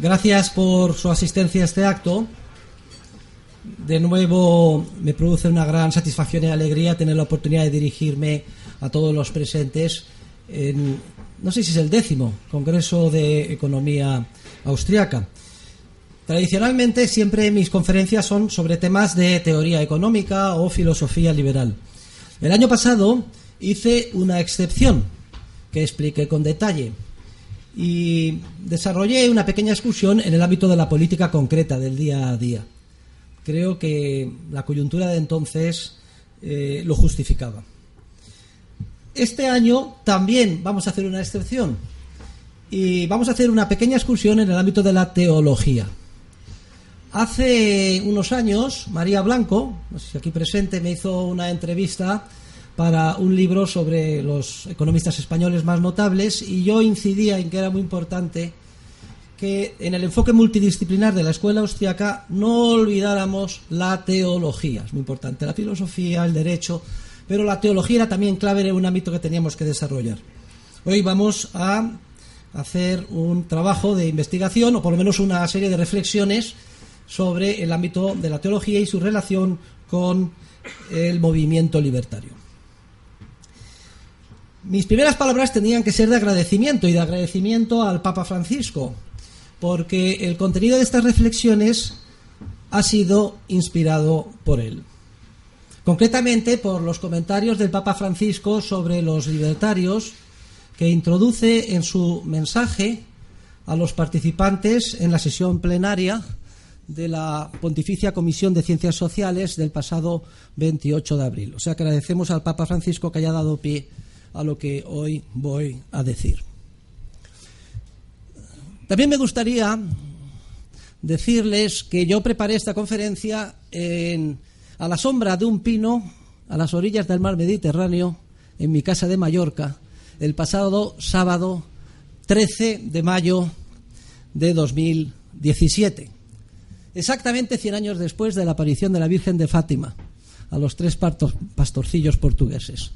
Gracias por su asistencia a este acto. De nuevo me produce una gran satisfacción y alegría tener la oportunidad de dirigirme a todos los presentes en, no sé si es el décimo, Congreso de Economía Austriaca. Tradicionalmente siempre mis conferencias son sobre temas de teoría económica o filosofía liberal. El año pasado hice una excepción que expliqué con detalle y desarrollé una pequeña excursión en el ámbito de la política concreta del día a día. Creo que la coyuntura de entonces eh, lo justificaba. Este año también vamos a hacer una excepción y vamos a hacer una pequeña excursión en el ámbito de la teología. Hace unos años, María Blanco, no sé si aquí presente, me hizo una entrevista para un libro sobre los economistas españoles más notables y yo incidía en que era muy importante que en el enfoque multidisciplinar de la escuela austriaca no olvidáramos la teología. Es muy importante la filosofía, el derecho, pero la teología era también clave en un ámbito que teníamos que desarrollar. Hoy vamos a hacer un trabajo de investigación o por lo menos una serie de reflexiones sobre el ámbito de la teología y su relación con el movimiento libertario. Mis primeras palabras tenían que ser de agradecimiento y de agradecimiento al Papa Francisco, porque el contenido de estas reflexiones ha sido inspirado por él. Concretamente por los comentarios del Papa Francisco sobre los libertarios que introduce en su mensaje a los participantes en la sesión plenaria de la Pontificia Comisión de Ciencias Sociales del pasado 28 de abril. O sea que agradecemos al Papa Francisco que haya dado pie a lo que hoy voy a decir. También me gustaría decirles que yo preparé esta conferencia a la sombra de un pino a las orillas del mar Mediterráneo en mi casa de Mallorca el pasado sábado 13 de mayo de 2017 exactamente 100 años después de la aparición de la Virgen de Fátima a los tres pastorcillos portugueses,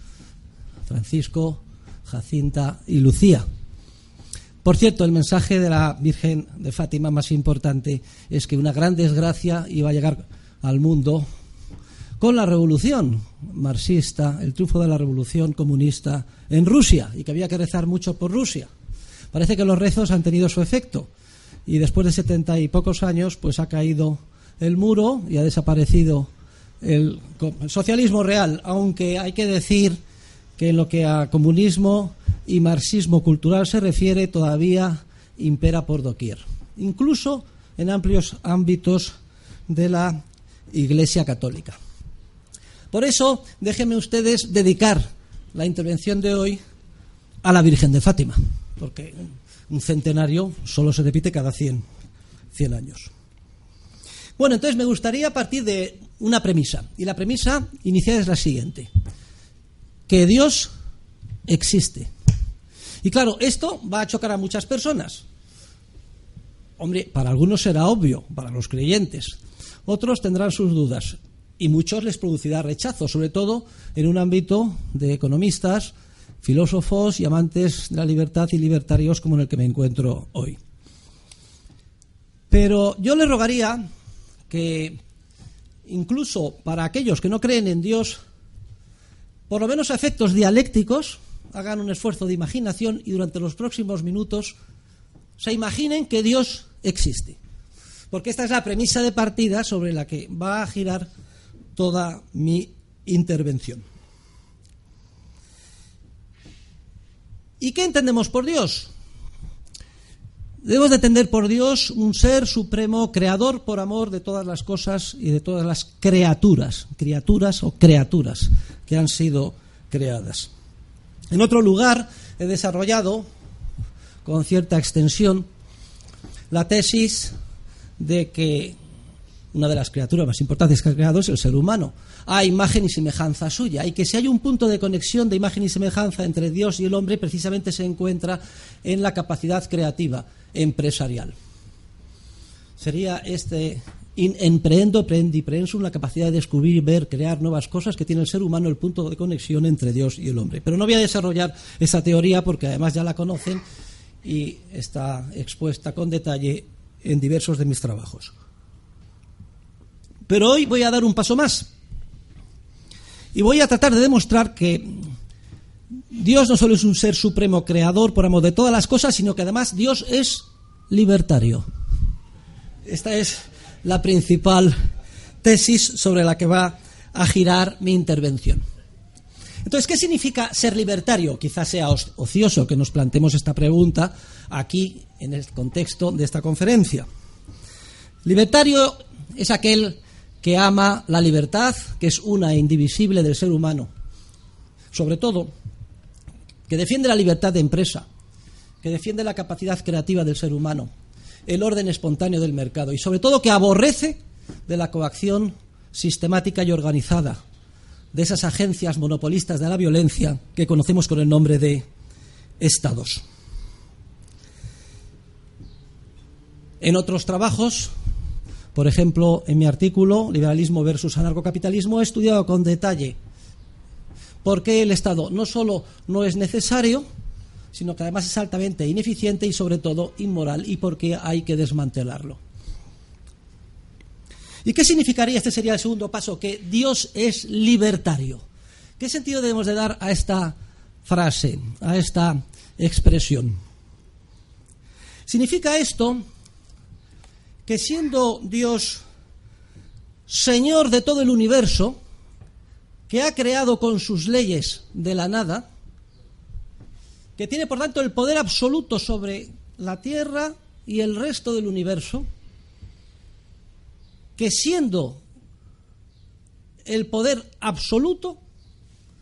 Francisco, Jacinta y Lucía. Por cierto, el mensaje de la Virgen de Fátima más importante es que una gran desgracia iba a llegar al mundo con la revolución marxista, el triunfo de la revolución comunista en Rusia y que había que rezar mucho por Rusia. Parece que los rezos han tenido su efecto y después de setenta y pocos años pues ha caído el muro y ha desaparecido el socialismo real, aunque hay que decir que en lo que a comunismo y marxismo cultural se refiere todavía impera por doquier, incluso en amplios ámbitos de la Iglesia Católica. Por eso, déjenme ustedes dedicar la intervención de hoy a la Virgen de Fátima, porque un centenario solo se repite cada 100, 100 años. Bueno, entonces me gustaría partir de una premisa. Y la premisa inicial es la siguiente. Que Dios existe. Y claro, esto va a chocar a muchas personas. Hombre, para algunos será obvio, para los creyentes. Otros tendrán sus dudas. Y muchos les producirá rechazo, sobre todo en un ámbito de economistas, filósofos y amantes de la libertad y libertarios como en el que me encuentro hoy. Pero yo le rogaría que incluso para aquellos que no creen en Dios, por lo menos efectos dialécticos, hagan un esfuerzo de imaginación y durante los próximos minutos se imaginen que Dios existe. Porque esta es la premisa de partida sobre la que va a girar toda mi intervención. ¿Y qué entendemos por Dios? Debemos de entender por Dios un ser supremo, creador por amor de todas las cosas y de todas las criaturas, criaturas o criaturas que han sido creadas. En otro lugar he desarrollado con cierta extensión la tesis de que una de las criaturas más importantes que ha creado es el ser humano, a imagen y semejanza suya, y que si hay un punto de conexión de imagen y semejanza entre Dios y el hombre, precisamente se encuentra en la capacidad creativa empresarial. Sería este in emprendo prendi prensum, la capacidad de descubrir, ver, crear nuevas cosas que tiene el ser humano, el punto de conexión entre Dios y el hombre. Pero no voy a desarrollar esa teoría porque además ya la conocen y está expuesta con detalle en diversos de mis trabajos. Pero hoy voy a dar un paso más. Y voy a tratar de demostrar que Dios no solo es un ser supremo creador por amor de todas las cosas, sino que además Dios es libertario. Esta es la principal tesis sobre la que va a girar mi intervención. Entonces, ¿qué significa ser libertario? Quizás sea ocioso que nos planteemos esta pregunta aquí en el contexto de esta conferencia. Libertario es aquel que ama la libertad, que es una e indivisible del ser humano. Sobre todo, que defiende la libertad de empresa, que defiende la capacidad creativa del ser humano, el orden espontáneo del mercado y sobre todo que aborrece de la coacción sistemática y organizada de esas agencias monopolistas de la violencia que conocemos con el nombre de estados. En otros trabajos, por ejemplo, en mi artículo Liberalismo versus anarcocapitalismo, he estudiado con detalle por qué el Estado no solo no es necesario, sino que además es altamente ineficiente y sobre todo inmoral y por qué hay que desmantelarlo. ¿Y qué significaría, este sería el segundo paso, que Dios es libertario? ¿Qué sentido debemos de dar a esta frase, a esta expresión? Significa esto que siendo Dios Señor de todo el universo, que ha creado con sus leyes de la nada, que tiene por tanto el poder absoluto sobre la Tierra y el resto del universo, que siendo el poder absoluto,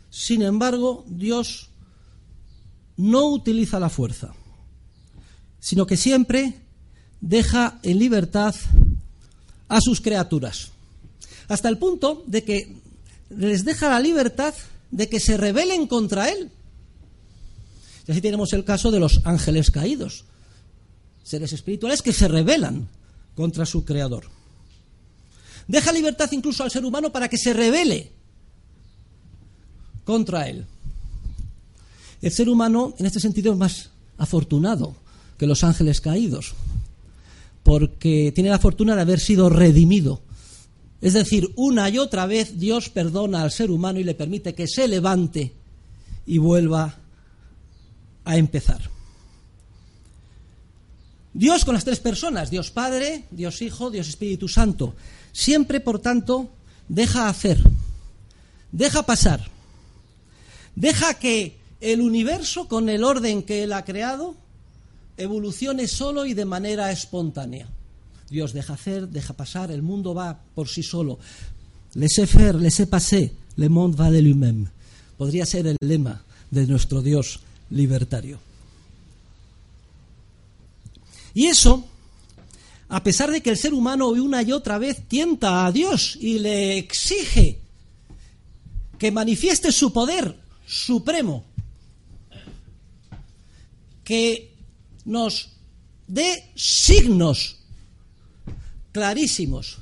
sin embargo, Dios no utiliza la fuerza, sino que siempre deja en libertad a sus criaturas, hasta el punto de que les deja la libertad de que se rebelen contra Él. Y así tenemos el caso de los ángeles caídos, seres espirituales que se rebelan contra su Creador. Deja libertad incluso al ser humano para que se revele contra él. El ser humano, en este sentido, es más afortunado que los ángeles caídos, porque tiene la fortuna de haber sido redimido. Es decir, una y otra vez Dios perdona al ser humano y le permite que se levante y vuelva a empezar. Dios con las tres personas, Dios Padre, Dios Hijo, Dios Espíritu Santo. Siempre, por tanto, deja hacer, deja pasar, deja que el universo, con el orden que Él ha creado, evolucione solo y de manera espontánea. Dios deja hacer, deja pasar, el mundo va por sí solo. Laissez faire, laissez passer, le monde va de lui-même. Podría ser el lema de nuestro Dios libertario. Y eso, a pesar de que el ser humano una y otra vez tienta a Dios y le exige que manifieste su poder supremo, que nos dé signos clarísimos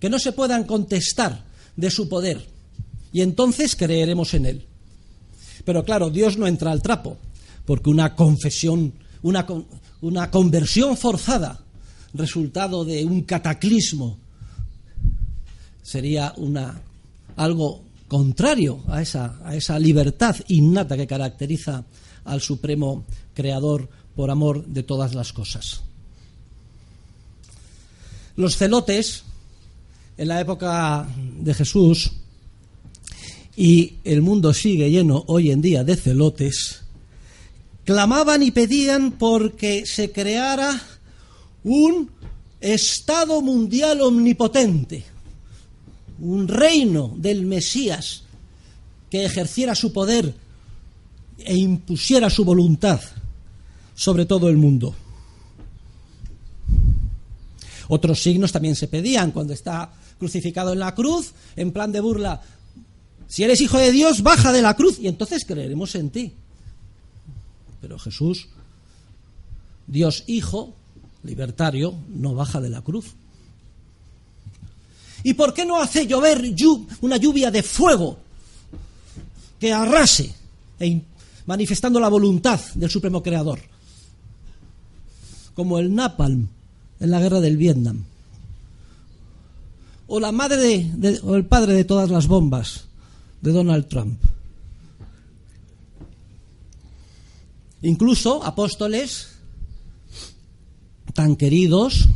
que no se puedan contestar de su poder y entonces creeremos en él. Pero claro, Dios no entra al trapo, porque una confesión, una, una conversión forzada, resultado de un cataclismo, sería una, algo contrario a esa, a esa libertad innata que caracteriza al Supremo Creador por amor de todas las cosas. Los celotes, en la época de Jesús, y el mundo sigue lleno hoy en día de celotes, clamaban y pedían porque se creara un Estado mundial omnipotente, un reino del Mesías que ejerciera su poder e impusiera su voluntad sobre todo el mundo. Otros signos también se pedían cuando está crucificado en la cruz, en plan de burla. Si eres hijo de Dios, baja de la cruz y entonces creeremos en ti. Pero Jesús, Dios Hijo, libertario, no baja de la cruz. ¿Y por qué no hace llover una lluvia de fuego que arrase, e manifestando la voluntad del Supremo Creador? Como el napalm en la guerra del Vietnam. O la madre o el padre de todas las bombas de Donald Trump. Incluso apóstoles tan queridos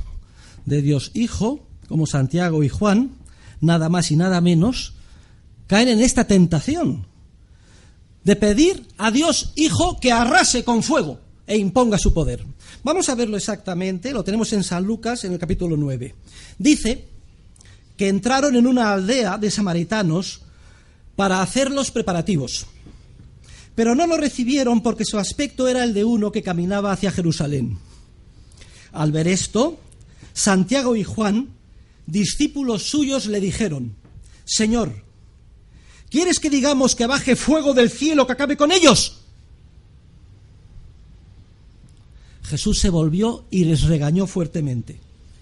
de Dios Hijo como Santiago y Juan, nada más y nada menos, caen en esta tentación de pedir a Dios Hijo que arrase con fuego e imponga su poder. Vamos a verlo exactamente, lo tenemos en San Lucas en el capítulo 9. Dice que entraron en una aldea de samaritanos para hacer los preparativos, pero no lo recibieron porque su aspecto era el de uno que caminaba hacia Jerusalén. Al ver esto, Santiago y Juan, discípulos suyos, le dijeron, Señor, ¿quieres que digamos que baje fuego del cielo que acabe con ellos? Jesús se volvió y les regañó fuertemente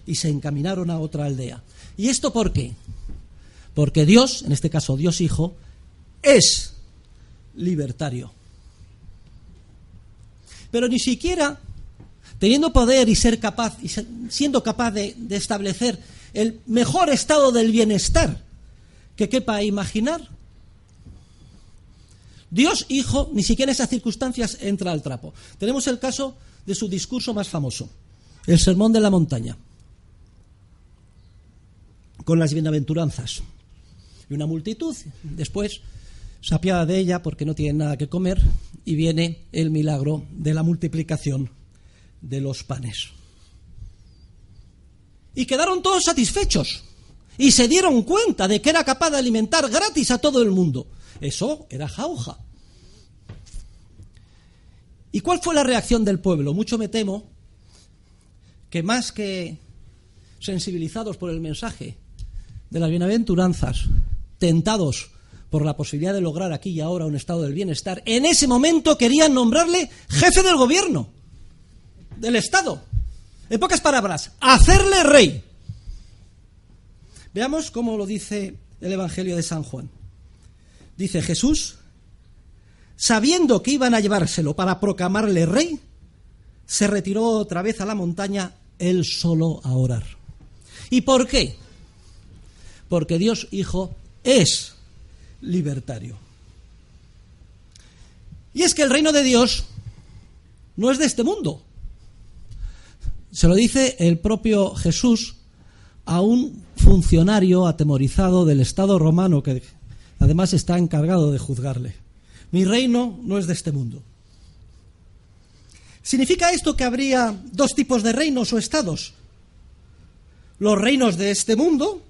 y se encaminaron a otra aldea. ¿Y esto por qué? Porque Dios, en este caso Dios Hijo, es libertario. Pero ni siquiera teniendo poder y ser capaz y siendo capaz de, de establecer el mejor estado del bienestar que quepa imaginar, Dios Hijo ni siquiera en esas circunstancias entra al trapo. Tenemos el caso de su discurso más famoso, el Sermón de la Montaña, con las bienaventuranzas. Y una multitud, después se de ella porque no tiene nada que comer, y viene el milagro de la multiplicación de los panes. Y quedaron todos satisfechos y se dieron cuenta de que era capaz de alimentar gratis a todo el mundo. Eso era jauja. ¿Y cuál fue la reacción del pueblo? Mucho me temo que más que sensibilizados por el mensaje de las bienaventuranzas, tentados por la posibilidad de lograr aquí y ahora un estado del bienestar, en ese momento querían nombrarle jefe del gobierno, del Estado. En pocas palabras, hacerle rey. Veamos cómo lo dice el Evangelio de San Juan. Dice Jesús, sabiendo que iban a llevárselo para proclamarle rey, se retiró otra vez a la montaña él solo a orar. ¿Y por qué? Porque Dios Hijo es libertario. Y es que el reino de Dios no es de este mundo. Se lo dice el propio Jesús a un funcionario atemorizado del Estado romano que además está encargado de juzgarle. Mi reino no es de este mundo. ¿Significa esto que habría dos tipos de reinos o estados? Los reinos de este mundo,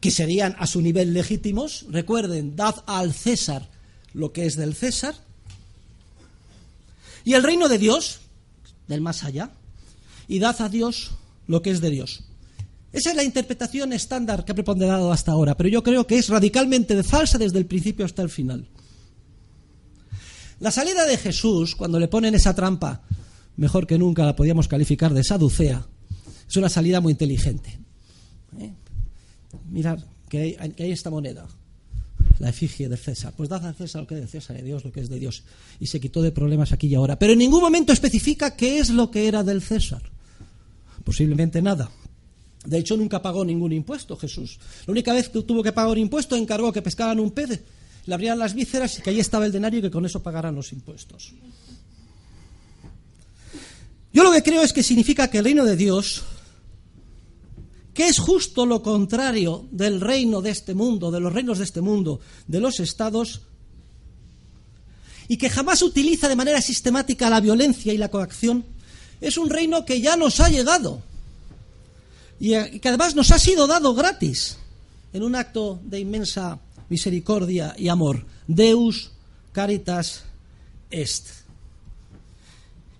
que serían a su nivel legítimos, recuerden, dad al César lo que es del César, y el reino de Dios, del más allá, y dad a Dios lo que es de Dios. Esa es la interpretación estándar que ha preponderado hasta ahora, pero yo creo que es radicalmente falsa desde el principio hasta el final. La salida de Jesús, cuando le ponen esa trampa, mejor que nunca la podíamos calificar de saducea, es una salida muy inteligente. ¿Eh? Mirad que hay, esta moneda, la efigie de César. Pues dad a César lo que es de César y a Dios lo que es de Dios. Y se quitó de problemas aquí y ahora. Pero en ningún momento especifica qué es lo que era del César. Posiblemente nada. De hecho, nunca pagó ningún impuesto Jesús. La única vez que tuvo que pagar un impuesto encargó que pescaran un pez le abrían las vísceras y que ahí estaba el denario y que con eso pagaran los impuestos. Yo lo que creo es que significa que el reino de Dios, que es justo lo contrario del reino de este mundo, de los reinos de este mundo, de los estados, y que jamás utiliza de manera sistemática la violencia y la coacción, es un reino que ya nos ha llegado y que además nos ha sido dado gratis en un acto de inmensa misericordia y amor. Deus caritas est.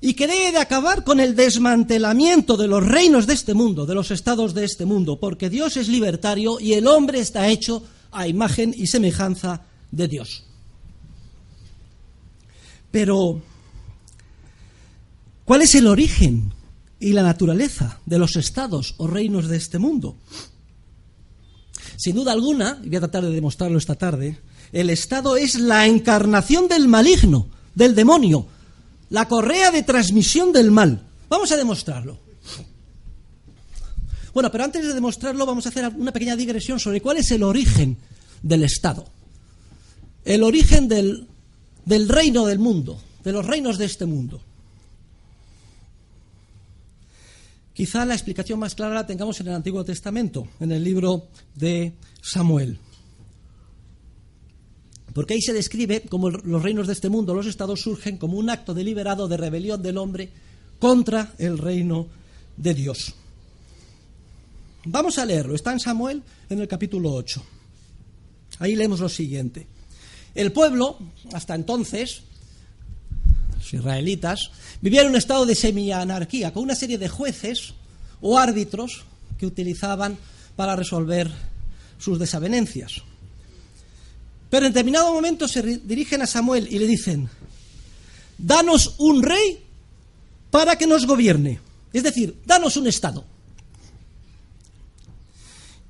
Y que debe de acabar con el desmantelamiento de los reinos de este mundo, de los estados de este mundo, porque Dios es libertario y el hombre está hecho a imagen y semejanza de Dios. Pero, ¿cuál es el origen y la naturaleza de los estados o reinos de este mundo? Sin duda alguna, y voy a tratar de demostrarlo esta tarde, el Estado es la encarnación del maligno, del demonio, la correa de transmisión del mal. Vamos a demostrarlo. Bueno, pero antes de demostrarlo vamos a hacer una pequeña digresión sobre cuál es el origen del Estado. El origen del, del reino del mundo, de los reinos de este mundo. Quizá la explicación más clara la tengamos en el Antiguo Testamento, en el libro de Samuel. Porque ahí se describe cómo los reinos de este mundo, los estados, surgen como un acto deliberado de rebelión del hombre contra el reino de Dios. Vamos a leerlo. Está en Samuel en el capítulo 8. Ahí leemos lo siguiente. El pueblo, hasta entonces, los israelitas, vivía en un estado de semi-anarquía, con una serie de jueces o árbitros que utilizaban para resolver sus desavenencias. Pero en determinado momento se dirigen a Samuel y le dicen, danos un rey para que nos gobierne. Es decir, danos un Estado.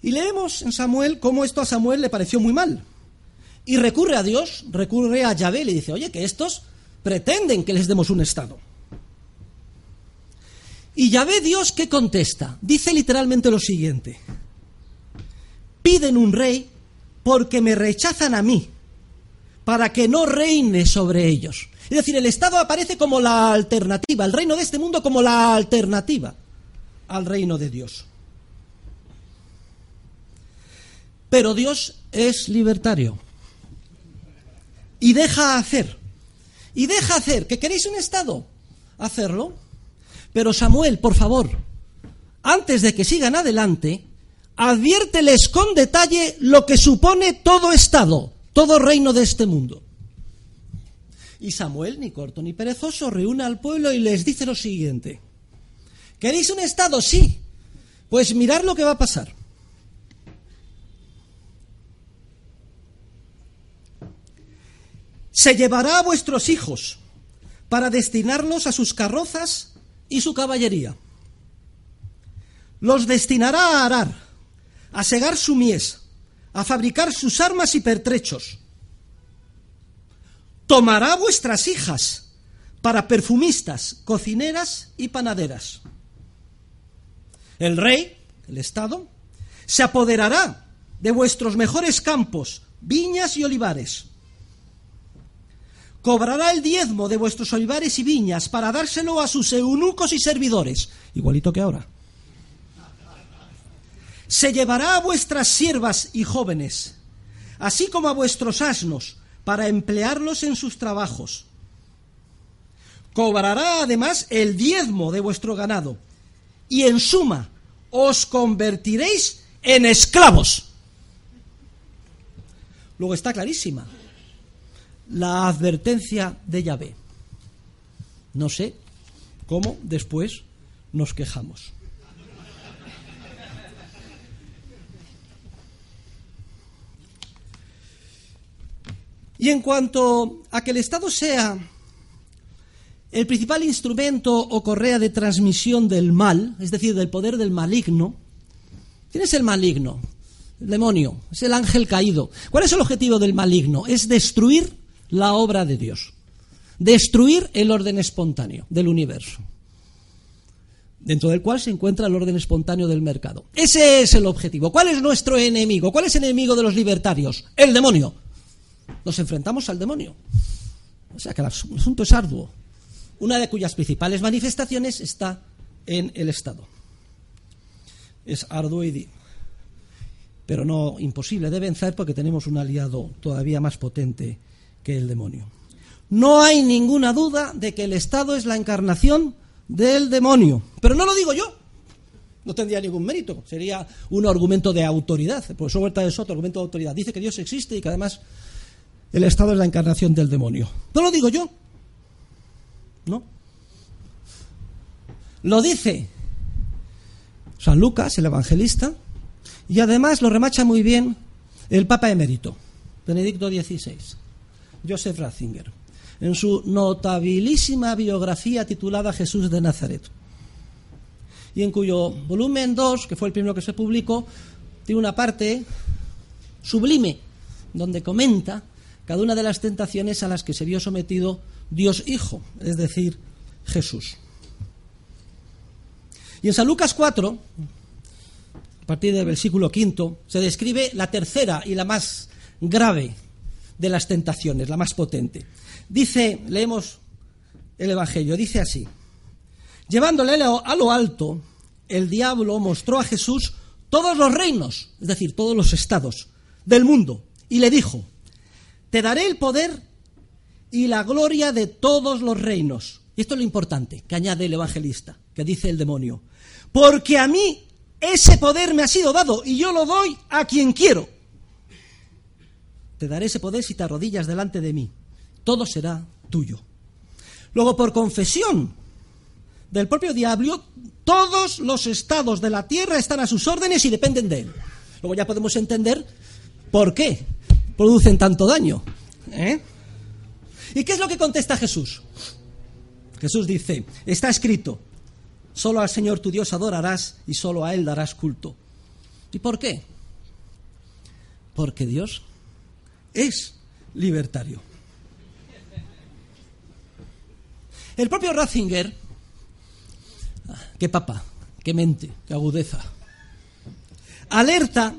Y leemos en Samuel cómo esto a Samuel le pareció muy mal. Y recurre a Dios, recurre a Yahvé y le dice, oye, que estos pretenden que les demos un Estado. Y Yahvé Dios, ¿qué contesta? Dice literalmente lo siguiente. Piden un rey porque me rechazan a mí, para que no reine sobre ellos. Es decir, el Estado aparece como la alternativa, el reino de este mundo como la alternativa al reino de Dios. Pero Dios es libertario y deja hacer. Y deja hacer. ¿Que queréis un Estado? Hacerlo. Pero Samuel, por favor, antes de que sigan adelante, adviérteles con detalle lo que supone todo Estado, todo reino de este mundo. Y Samuel, ni corto ni perezoso, reúne al pueblo y les dice lo siguiente. ¿Queréis un Estado? Sí. Pues mirad lo que va a pasar. Se llevará a vuestros hijos para destinarlos a sus carrozas y su caballería. Los destinará a arar a segar su mies, a fabricar sus armas y pertrechos. Tomará vuestras hijas para perfumistas, cocineras y panaderas. El rey, el Estado, se apoderará de vuestros mejores campos, viñas y olivares. Cobrará el diezmo de vuestros olivares y viñas para dárselo a sus eunucos y servidores, igualito que ahora se llevará a vuestras siervas y jóvenes, así como a vuestros asnos, para emplearlos en sus trabajos. Cobrará además el diezmo de vuestro ganado, y en suma os convertiréis en esclavos. Luego está clarísima la advertencia de Yahvé. No sé cómo después nos quejamos. Y en cuanto a que el Estado sea el principal instrumento o correa de transmisión del mal, es decir, del poder del maligno, ¿quién es el maligno? El demonio, es el ángel caído. ¿Cuál es el objetivo del maligno? Es destruir la obra de Dios, destruir el orden espontáneo del universo, dentro del cual se encuentra el orden espontáneo del mercado. Ese es el objetivo. ¿Cuál es nuestro enemigo? ¿Cuál es el enemigo de los libertarios? El demonio nos enfrentamos al demonio. O sea que el asunto es arduo. Una de cuyas principales manifestaciones está en el Estado. Es arduo y pero no imposible de vencer porque tenemos un aliado todavía más potente que el demonio. No hay ninguna duda de que el Estado es la encarnación del demonio. Pero no lo digo yo. No tendría ningún mérito. Sería un argumento de autoridad. El profesor Huerta de Soto, argumento de autoridad. Dice que Dios existe y que además el Estado es la encarnación del demonio. No lo digo yo. ¿No? Lo dice San Lucas, el evangelista, y además lo remacha muy bien el Papa emérito, Benedicto XVI, Joseph Ratzinger, en su notabilísima biografía titulada Jesús de Nazaret, y en cuyo volumen 2, que fue el primero que se publicó, tiene una parte sublime, donde comenta cada una de las tentaciones a las que se vio sometido Dios Hijo, es decir, Jesús. Y en San Lucas 4, a partir del versículo quinto, se describe la tercera y la más grave de las tentaciones, la más potente. Dice, leemos el Evangelio, dice así, llevándole a lo alto, el diablo mostró a Jesús todos los reinos, es decir, todos los estados del mundo, y le dijo, te daré el poder y la gloria de todos los reinos. Y esto es lo importante que añade el evangelista, que dice el demonio, porque a mí ese poder me ha sido dado y yo lo doy a quien quiero. Te daré ese poder si te arrodillas delante de mí. Todo será tuyo. Luego, por confesión del propio diablo, todos los estados de la tierra están a sus órdenes y dependen de él. Luego ya podemos entender por qué producen tanto daño. ¿eh? ¿Y qué es lo que contesta Jesús? Jesús dice, está escrito, solo al Señor tu Dios adorarás y solo a Él darás culto. ¿Y por qué? Porque Dios es libertario. El propio Ratzinger, qué papa, qué mente, qué agudeza, alerta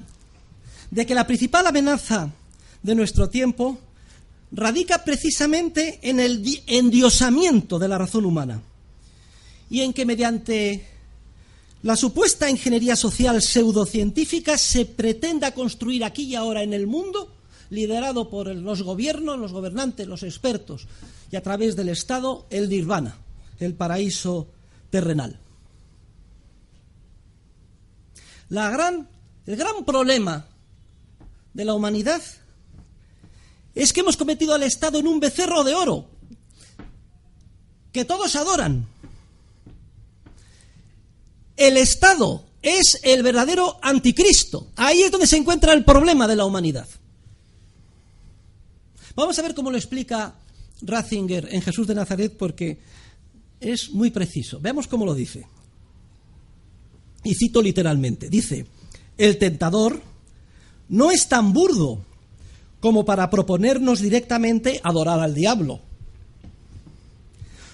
de que la principal amenaza de nuestro tiempo radica precisamente en el endiosamiento de la razón humana y en que mediante la supuesta ingeniería social pseudocientífica se pretenda construir aquí y ahora en el mundo, liderado por los gobiernos, los gobernantes, los expertos, y a través del Estado, el nirvana, el paraíso terrenal. La gran, el gran problema de la humanidad es que hemos cometido al Estado en un becerro de oro, que todos adoran. El Estado es el verdadero anticristo. Ahí es donde se encuentra el problema de la humanidad. Vamos a ver cómo lo explica Ratzinger en Jesús de Nazaret porque es muy preciso. Veamos cómo lo dice. Y cito literalmente. Dice, el tentador no es tan burdo como para proponernos directamente adorar al diablo.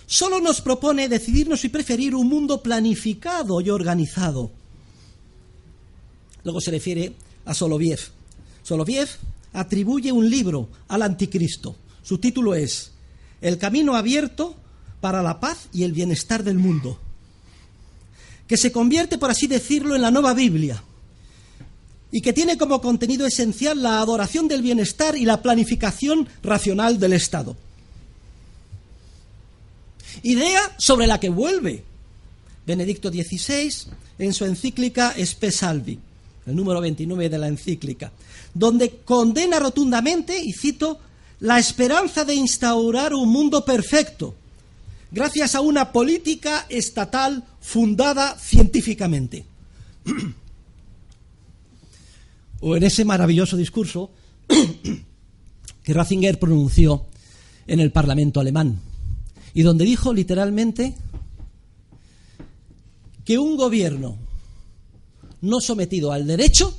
Solo nos propone decidirnos y preferir un mundo planificado y organizado. Luego se refiere a Soloviev. Soloviev atribuye un libro al anticristo. Su título es El camino abierto para la paz y el bienestar del mundo, que se convierte, por así decirlo, en la nueva Biblia y que tiene como contenido esencial la adoración del bienestar y la planificación racional del Estado. Idea sobre la que vuelve Benedicto XVI en su encíclica Spe Salvi, el número 29 de la encíclica, donde condena rotundamente, y cito, la esperanza de instaurar un mundo perfecto, gracias a una política estatal fundada científicamente. o en ese maravilloso discurso que Ratzinger pronunció en el Parlamento alemán, y donde dijo literalmente que un gobierno no sometido al derecho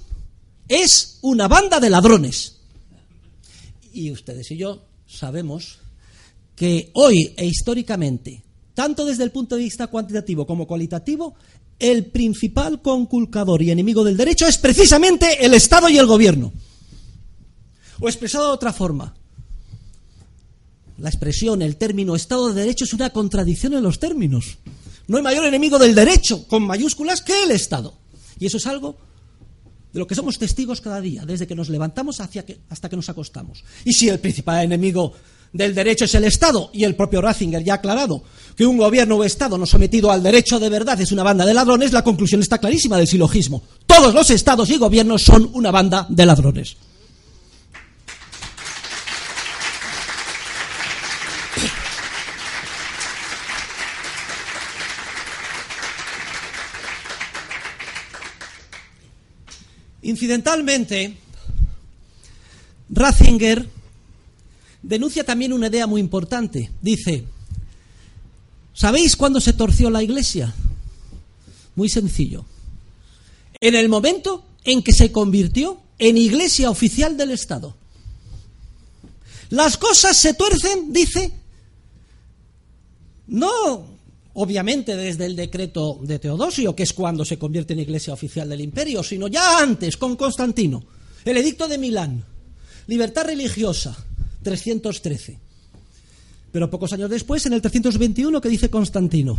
es una banda de ladrones. Y ustedes y yo sabemos que hoy e históricamente, tanto desde el punto de vista cuantitativo como cualitativo, el principal conculcador y enemigo del derecho es precisamente el Estado y el gobierno. O expresado de otra forma, la expresión, el término Estado de Derecho es una contradicción en los términos. No hay mayor enemigo del derecho, con mayúsculas, que el Estado. Y eso es algo de lo que somos testigos cada día, desde que nos levantamos hasta que nos acostamos. Y si el principal enemigo del derecho es el Estado, y el propio Ratzinger ya ha aclarado que un gobierno o Estado no sometido al derecho de verdad es una banda de ladrones, la conclusión está clarísima del silogismo. Todos los Estados y gobiernos son una banda de ladrones. Incidentalmente, Ratzinger denuncia también una idea muy importante. Dice, ¿sabéis cuándo se torció la iglesia? Muy sencillo. En el momento en que se convirtió en iglesia oficial del Estado. Las cosas se tuercen, dice, no obviamente desde el decreto de Teodosio, que es cuando se convierte en iglesia oficial del imperio, sino ya antes, con Constantino. El edicto de Milán, libertad religiosa, 313. Pero pocos años después, en el 321, que dice Constantino,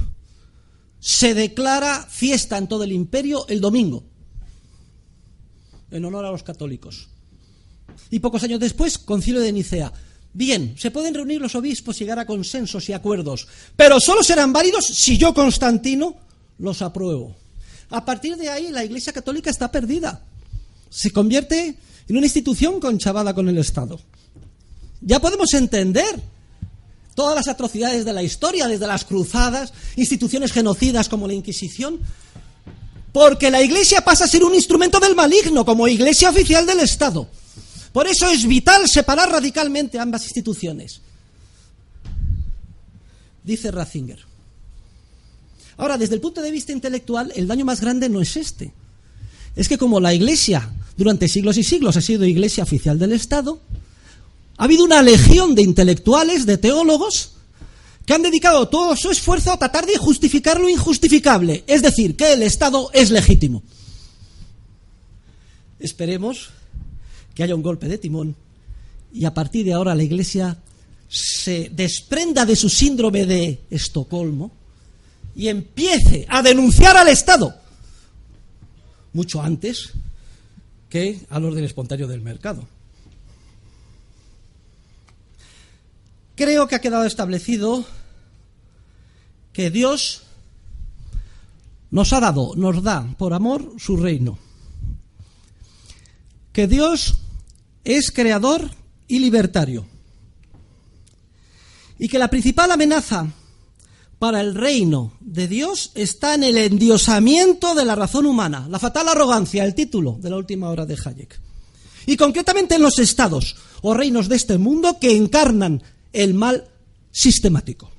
se declara fiesta en todo el imperio el domingo, en honor a los católicos. Y pocos años después, concilio de Nicea. Bien, se pueden reunir los obispos y llegar a consensos y acuerdos, pero solo serán válidos si yo, Constantino, los apruebo. A partir de ahí, la Iglesia Católica está perdida. Se convierte en una institución conchavada con el Estado. Ya podemos entender todas las atrocidades de la historia, desde las cruzadas, instituciones genocidas como la Inquisición, porque la Iglesia pasa a ser un instrumento del maligno como Iglesia oficial del Estado. Por eso es vital separar radicalmente ambas instituciones. Dice Ratzinger. Ahora, desde el punto de vista intelectual, el daño más grande no es este. Es que como la Iglesia durante siglos y siglos ha sido Iglesia oficial del Estado, ha habido una legión de intelectuales, de teólogos, que han dedicado todo su esfuerzo a tratar de justificar lo injustificable, es decir, que el Estado es legítimo. Esperemos que haya un golpe de timón y a partir de ahora la Iglesia se desprenda de su síndrome de Estocolmo y empiece a denunciar al Estado mucho antes que al orden espontáneo del mercado. Creo que ha quedado establecido que Dios nos ha dado, nos da por amor su reino. Que Dios es creador y libertario. Y que la principal amenaza para el reino de Dios está en el endiosamiento de la razón humana, la fatal arrogancia, el título de la última hora de Hayek. Y concretamente en los estados o reinos de este mundo que encarnan el mal sistemático.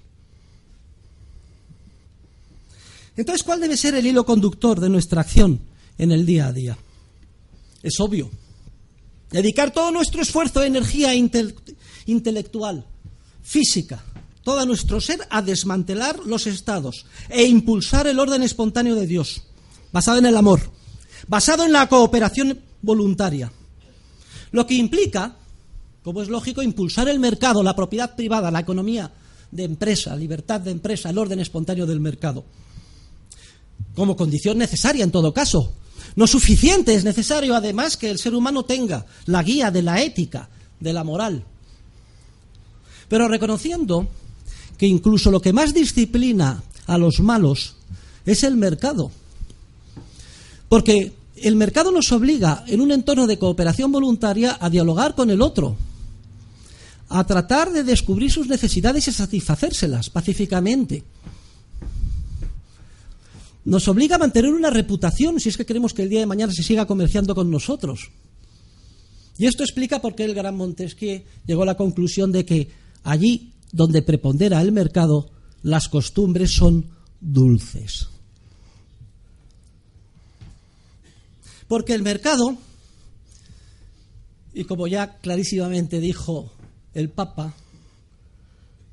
Entonces, ¿cuál debe ser el hilo conductor de nuestra acción en el día a día? Es obvio, Dedicar todo nuestro esfuerzo, energía intelectual, física, todo nuestro ser a desmantelar los estados e impulsar el orden espontáneo de Dios, basado en el amor, basado en la cooperación voluntaria. Lo que implica, como es lógico, impulsar el mercado, la propiedad privada, la economía de empresa, libertad de empresa, el orden espontáneo del mercado, como condición necesaria en todo caso, no suficiente, es necesario además que el ser humano tenga la guía de la ética, de la moral. Pero reconociendo que incluso lo que más disciplina a los malos es el mercado. Porque el mercado nos obliga, en un entorno de cooperación voluntaria, a dialogar con el otro, a tratar de descubrir sus necesidades y satisfacérselas pacíficamente nos obliga a mantener una reputación si es que queremos que el día de mañana se siga comerciando con nosotros. Y esto explica por qué el gran Montesquieu llegó a la conclusión de que allí donde prepondera el mercado, las costumbres son dulces. Porque el mercado, y como ya clarísimamente dijo el Papa,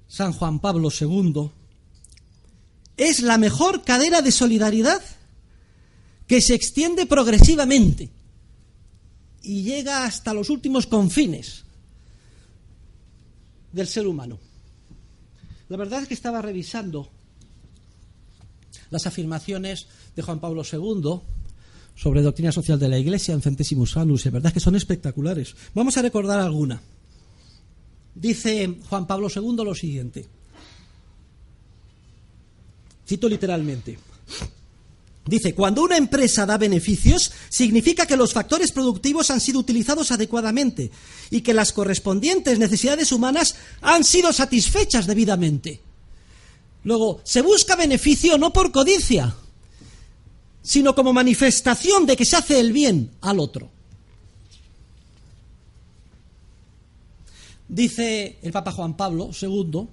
San Juan Pablo II, es la mejor cadena de solidaridad que se extiende progresivamente y llega hasta los últimos confines del ser humano. La verdad es que estaba revisando las afirmaciones de Juan Pablo II sobre doctrina social de la Iglesia en Centesimus Annus, la verdad es que son espectaculares. Vamos a recordar alguna. Dice Juan Pablo II lo siguiente. Cito literalmente. Dice, cuando una empresa da beneficios, significa que los factores productivos han sido utilizados adecuadamente y que las correspondientes necesidades humanas han sido satisfechas debidamente. Luego, se busca beneficio no por codicia, sino como manifestación de que se hace el bien al otro. Dice el Papa Juan Pablo II,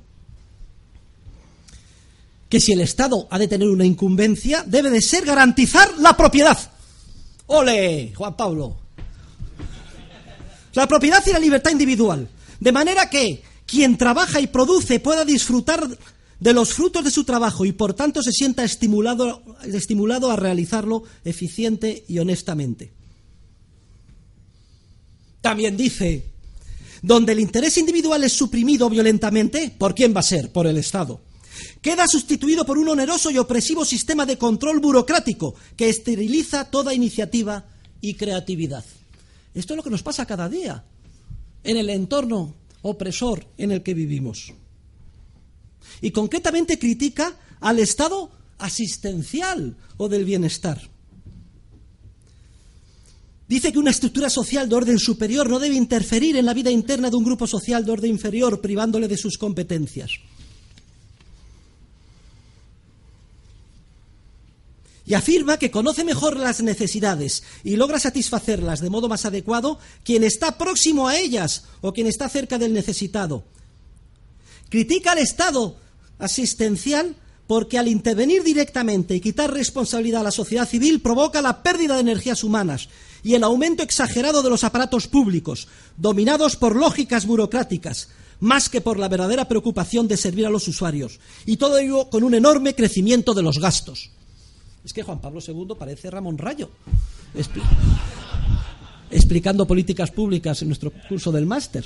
que si el Estado ha de tener una incumbencia, debe de ser garantizar la propiedad. ¡Ole, Juan Pablo! La propiedad y la libertad individual. De manera que quien trabaja y produce pueda disfrutar de los frutos de su trabajo y por tanto se sienta estimulado, estimulado a realizarlo eficiente y honestamente. También dice, donde el interés individual es suprimido violentamente, ¿por quién va a ser? Por el Estado. Queda sustituido por un oneroso y opresivo sistema de control burocrático que esteriliza toda iniciativa y creatividad. Esto es lo que nos pasa cada día en el entorno opresor en el que vivimos. Y concretamente critica al Estado asistencial o del bienestar. Dice que una estructura social de orden superior no debe interferir en la vida interna de un grupo social de orden inferior, privándole de sus competencias. Y afirma que conoce mejor las necesidades y logra satisfacerlas de modo más adecuado quien está próximo a ellas o quien está cerca del necesitado. Critica al Estado asistencial porque al intervenir directamente y quitar responsabilidad a la sociedad civil provoca la pérdida de energías humanas y el aumento exagerado de los aparatos públicos, dominados por lógicas burocráticas, más que por la verdadera preocupación de servir a los usuarios, y todo ello con un enorme crecimiento de los gastos. Es que Juan Pablo II parece Ramón Rayo, explicando políticas públicas en nuestro curso del máster.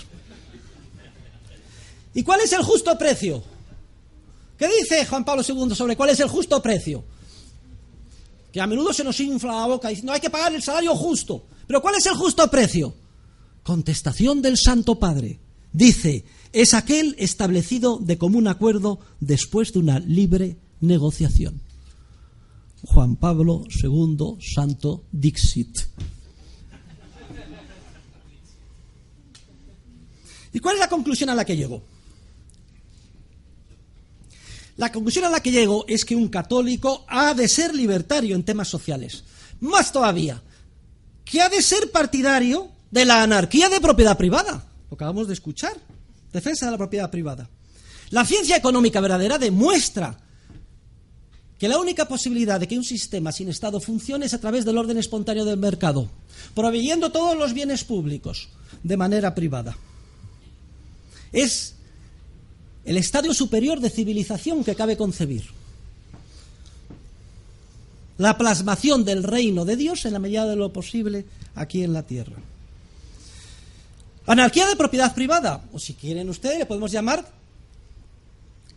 ¿Y cuál es el justo precio? ¿Qué dice Juan Pablo II sobre cuál es el justo precio? Que a menudo se nos infla la boca diciendo hay que pagar el salario justo. Pero ¿cuál es el justo precio? Contestación del Santo Padre. Dice, es aquel establecido de común acuerdo después de una libre negociación. Juan Pablo II, Santo Dixit. ¿Y cuál es la conclusión a la que llegó? La conclusión a la que llego es que un católico ha de ser libertario en temas sociales. Más todavía, que ha de ser partidario de la anarquía de propiedad privada. Lo acabamos de escuchar. Defensa de la propiedad privada. La ciencia económica verdadera demuestra que la única posibilidad de que un sistema sin Estado funcione es a través del orden espontáneo del mercado, proveyendo todos los bienes públicos de manera privada. Es el estadio superior de civilización que cabe concebir. La plasmación del reino de Dios en la medida de lo posible aquí en la tierra. Anarquía de propiedad privada, o si quieren ustedes, le podemos llamar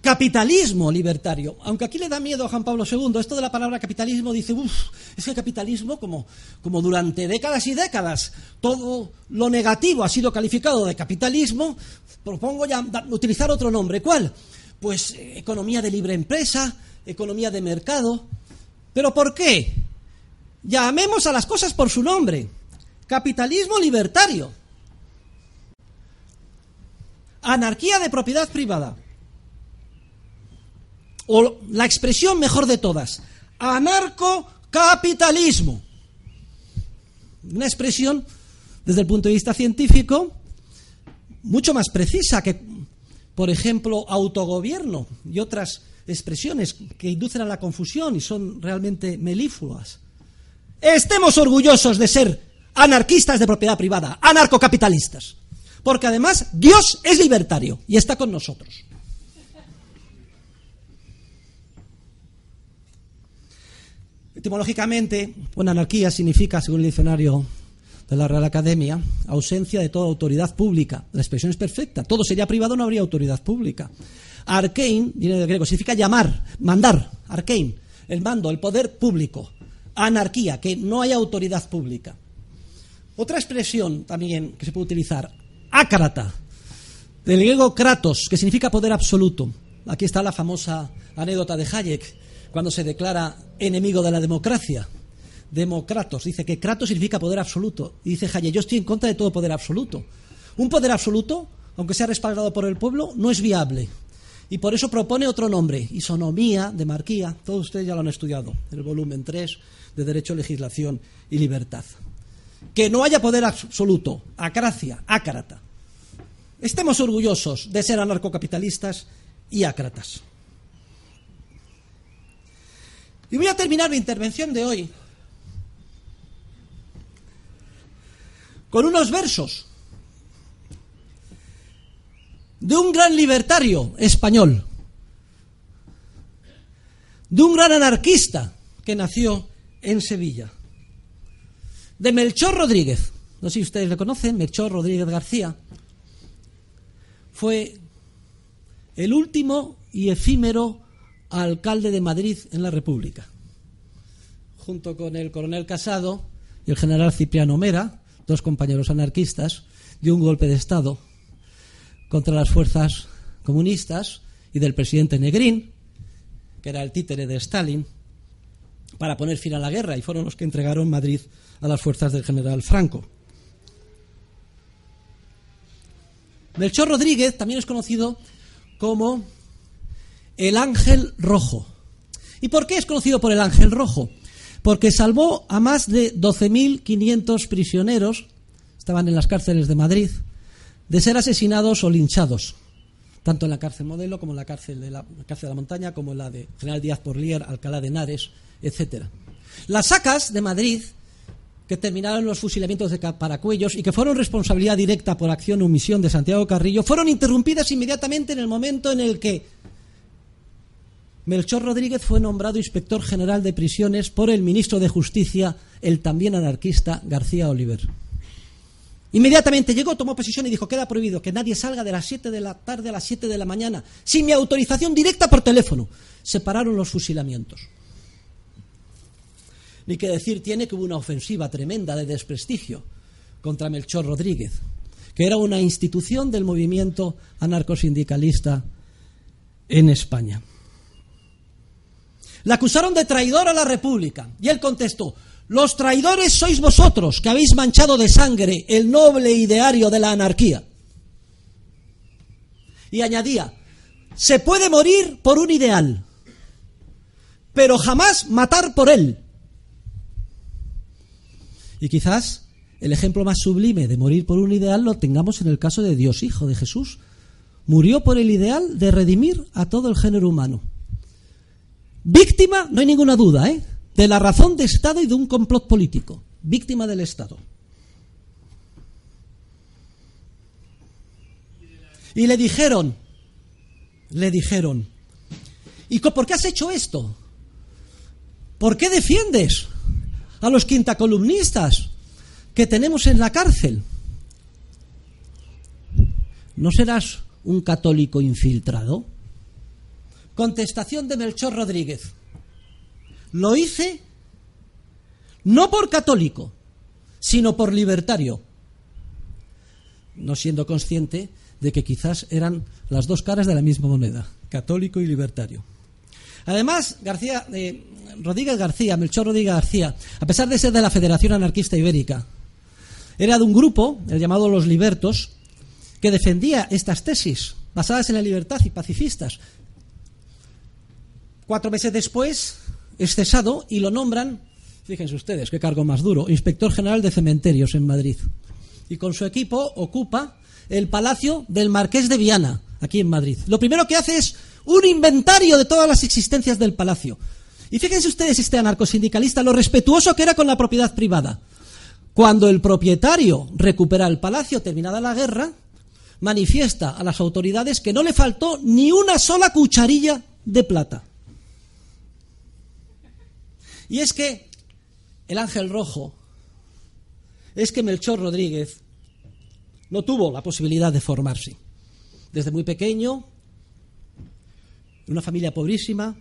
capitalismo libertario. Aunque aquí le da miedo a Juan Pablo II, esto de la palabra capitalismo dice, uff, es que el capitalismo, como, como durante décadas y décadas, todo lo negativo ha sido calificado de capitalismo, propongo ya utilizar otro nombre. ¿Cuál? Pues eh, economía de libre empresa, economía de mercado. ¿Pero por qué? Llamemos a las cosas por su nombre. Capitalismo libertario. Anarquía de propiedad privada o la expresión mejor de todas, anarcocapitalismo. Una expresión, desde el punto de vista científico, mucho más precisa que, por ejemplo, autogobierno y otras expresiones que inducen a la confusión y son realmente melífluas. Estemos orgullosos de ser anarquistas de propiedad privada, anarcocapitalistas, porque además Dios es libertario y está con nosotros. Etimológicamente, una anarquía significa, según el diccionario de la Real Academia, ausencia de toda autoridad pública. La expresión es perfecta. Todo sería privado, no habría autoridad pública. Arkein, viene del griego, significa llamar, mandar. Arkein, el mando, el poder público. Anarquía, que no hay autoridad pública. Otra expresión también que se puede utilizar, ácarata, del griego kratos, que significa poder absoluto. Aquí está la famosa anécdota de Hayek, cuando se declara enemigo de la democracia. Democratos, dice que Kratos significa poder absoluto. Y dice Hayek, yo estoy en contra de todo poder absoluto. Un poder absoluto, aunque sea respaldado por el pueblo, no es viable. Y por eso propone otro nombre, isonomía, demarquía, todos ustedes ya lo han estudiado, el volumen 3 de Derecho, Legislación y Libertad. Que no haya poder absoluto, acracia, ácrata. Estemos orgullosos de ser anarcocapitalistas y ácratas. Y voy a terminar mi intervención de hoy con unos versos de un gran libertario español, de un gran anarquista que nació en Sevilla, de Melchor Rodríguez. No sé si ustedes le conocen, Melchor Rodríguez García. Fue el último y efímero alcalde de Madrid en la República. Junto con el coronel Casado y el general Cipriano Mera, dos compañeros anarquistas, dio un golpe de Estado contra las fuerzas comunistas y del presidente Negrín, que era el títere de Stalin, para poner fin a la guerra y fueron los que entregaron Madrid a las fuerzas del general Franco. Melchor Rodríguez también es conocido como el Ángel Rojo. ¿Y por qué es conocido por el Ángel Rojo? Porque salvó a más de 12.500 prisioneros, estaban en las cárceles de Madrid, de ser asesinados o linchados, tanto en la cárcel modelo como en la cárcel de la, cárcel de la montaña, como en la de General Díaz Porlier, Alcalá de Henares, etc. Las sacas de Madrid que terminaron los fusilamientos de Paracuellos y que fueron responsabilidad directa por acción o omisión de Santiago Carrillo, fueron interrumpidas inmediatamente en el momento en el que Melchor Rodríguez fue nombrado inspector general de prisiones por el ministro de Justicia, el también anarquista García Oliver. Inmediatamente llegó, tomó posesión y dijo, queda prohibido que nadie salga de las 7 de la tarde a las 7 de la mañana sin mi autorización directa por teléfono. Separaron los fusilamientos. Ni que decir tiene que hubo una ofensiva tremenda de desprestigio contra Melchor Rodríguez, que era una institución del movimiento anarcosindicalista en España. Le acusaron de traidor a la República y él contestó, los traidores sois vosotros que habéis manchado de sangre el noble ideario de la anarquía. Y añadía, se puede morir por un ideal, pero jamás matar por él. Y quizás el ejemplo más sublime de morir por un ideal lo tengamos en el caso de Dios Hijo, de Jesús. Murió por el ideal de redimir a todo el género humano. Víctima, no hay ninguna duda, ¿eh? de la razón de Estado y de un complot político. Víctima del Estado. Y le dijeron, le dijeron, ¿y por qué has hecho esto? ¿Por qué defiendes a los quintacolumnistas que tenemos en la cárcel. ¿No serás un católico infiltrado? Contestación de Melchor Rodríguez. Lo hice no por católico, sino por libertario, no siendo consciente de que quizás eran las dos caras de la misma moneda, católico y libertario. Además, García, eh, Rodríguez García, Melchor Rodríguez García, a pesar de ser de la Federación Anarquista Ibérica, era de un grupo, el llamado Los Libertos, que defendía estas tesis basadas en la libertad y pacifistas. Cuatro meses después es cesado y lo nombran, fíjense ustedes, qué cargo más duro, inspector general de cementerios en Madrid. Y con su equipo ocupa el palacio del Marqués de Viana, aquí en Madrid. Lo primero que hace es un inventario de todas las existencias del palacio. Y fíjense ustedes, este anarcosindicalista, lo respetuoso que era con la propiedad privada. Cuando el propietario recupera el palacio terminada la guerra, manifiesta a las autoridades que no le faltó ni una sola cucharilla de plata. Y es que el ángel rojo, es que Melchor Rodríguez no tuvo la posibilidad de formarse. Desde muy pequeño una familia pobrísima,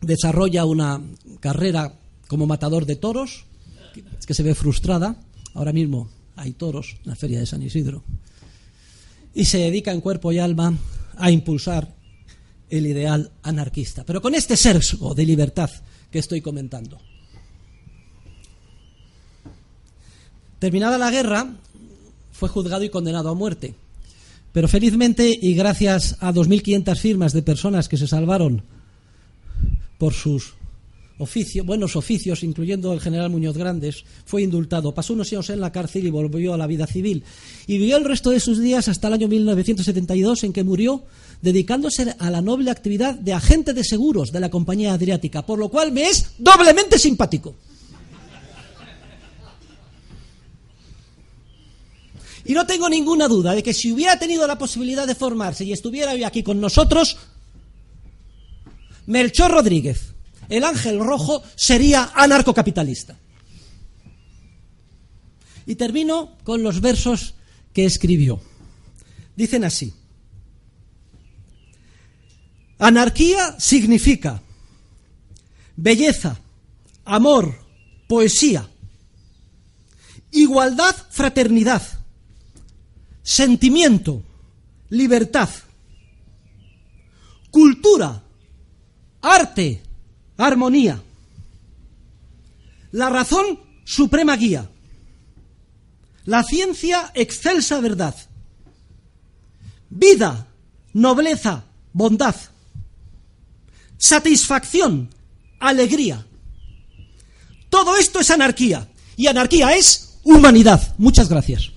desarrolla una carrera como matador de toros, que se ve frustrada. Ahora mismo hay toros en la feria de San Isidro. Y se dedica en cuerpo y alma a impulsar el ideal anarquista, pero con este sesgo de libertad que estoy comentando. Terminada la guerra, fue juzgado y condenado a muerte. Pero felizmente y gracias a 2.500 firmas de personas que se salvaron por sus oficios, buenos oficios, incluyendo el general Muñoz Grandes, fue indultado. Pasó unos años en la cárcel y volvió a la vida civil. Y vivió el resto de sus días hasta el año 1972, en que murió dedicándose a la noble actividad de agente de seguros de la compañía adriática, por lo cual me es doblemente simpático. Y no tengo ninguna duda de que si hubiera tenido la posibilidad de formarse y estuviera hoy aquí con nosotros, Melchor Rodríguez, el ángel rojo, sería anarcocapitalista. Y termino con los versos que escribió. Dicen así. Anarquía significa belleza, amor, poesía, igualdad, fraternidad, sentimiento, libertad, cultura, arte, armonía, la razón, suprema guía, la ciencia, excelsa verdad, vida, nobleza, bondad, satisfacción, alegría. Todo esto es anarquía y anarquía es humanidad. Muchas gracias.